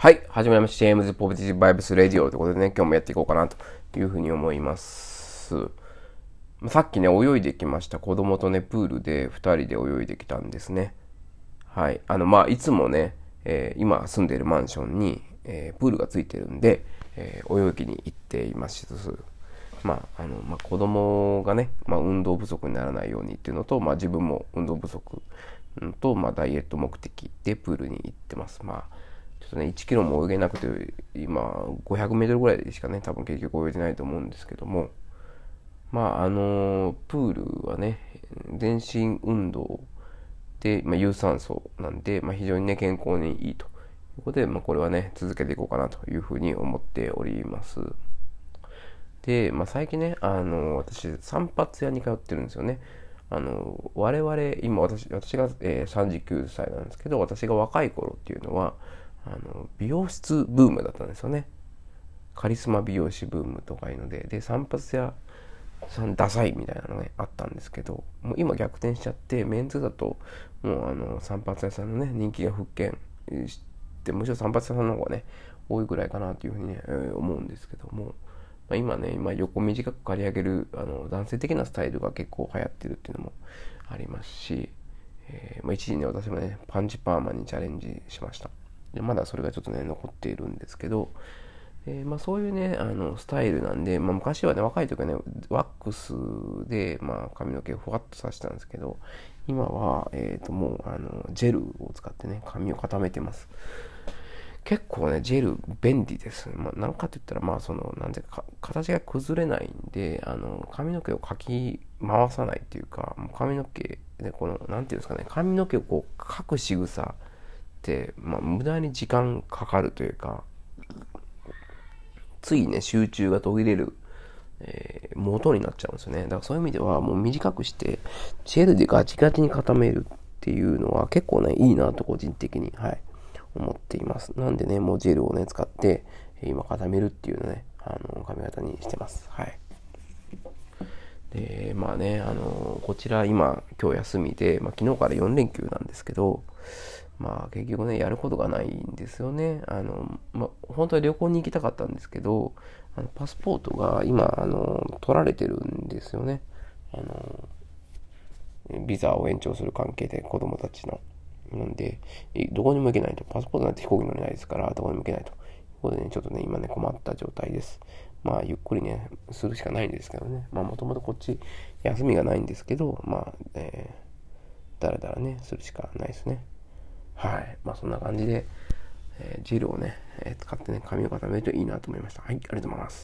はい。始まりました。ジェームズ・ポジティブ・バイブス・レディオということでね、今日もやっていこうかなというふうに思います。さっきね、泳いできました。子供とね、プールで2人で泳いできたんですね。はい。あの、まあ、いつもね、えー、今住んでいるマンションに、えー、プールがついてるんで、えー、泳ぎに行っています。まあ、あの、まあ、子供がね、まあ、運動不足にならないようにっていうのと、まあ、自分も運動不足と、まあ、ダイエット目的でプールに行ってます。まあとね、1キロも泳げなくて、今、500メートルぐらいでしかね、多分結局泳いでないと思うんですけども、まあ、あの、プールはね、全身運動で、まあ、有酸素なんで、まあ、非常にね、健康にいいということで、まあ、これはね、続けていこうかなというふうに思っております。で、まあ、最近ね、あの、私、散髪屋に通ってるんですよね。あの、我々、今私、私が、えー、39歳なんですけど、私が若い頃っていうのは、あの美容室ブームだったんですよね。カリスマ美容師ブームとかいうので。で散髪屋さんダサいみたいなのが、ね、あったんですけどもう今逆転しちゃってメンズだともうあの散髪屋さんのね人気が復権してむしろ散髪屋さんの方がね多いぐらいかなというふうにね、えー、思うんですけども、まあ、今ね今横短く刈り上げるあの男性的なスタイルが結構流行ってるっていうのもありますし、えーまあ、一時ね私もねパンチパーマにチャレンジしました。でまだそれがちょっとね、残っているんですけど、え、まあ、そういうね、あの、スタイルなんで、まあ、昔はね、若い時はね、ワックスで、まあ、髪の毛をふわっとさせたんですけど、今は、えっ、ー、と、もう、あの、ジェルを使ってね、髪を固めてます。結構ね、ジェル便利です。まあ、なんかって言ったら、まあ、その、なんていうか、形が崩れないんで、あの、髪の毛をかき回さないっていうか、もう髪の毛で、この、なんていうんですかね、髪の毛をこう、かく仕草、まあ、無駄に時間かかるというか、ついね、集中が途切れる、えー、元になっちゃうんですよね。だからそういう意味では、もう短くして、ジェルでガチガチに固めるっていうのは結構ね、いいなと個人的に、はい、思っています。なんでね、もうジェルをね、使って、今固めるっていうね、あの、髪型にしてます。はい。で、まあね、あの、こちら今、今日休みで、まあ、昨日から4連休なんですけど、まあ結局ね、やることがないんですよね。あの、まあ本当は旅行に行きたかったんですけど、あのパスポートが今、あの、取られてるんですよね。あの、ビザを延長する関係で子供たちの。なんで、どこにも行けないと。パスポートなんて飛行機乗れないですから、どこにも行けないと。いうことでね、ちょっとね、今ね、困った状態です。まあ、ゆっくりね、するしかないんですけどね。まあ、もともとこっち、休みがないんですけど、まあ、えー、だらだらね、するしかないですね。はい。まあそんな感じで、えー、ジルをね、えー、使ってね、髪を固めるといいなと思いました。はい、ありがとうございます。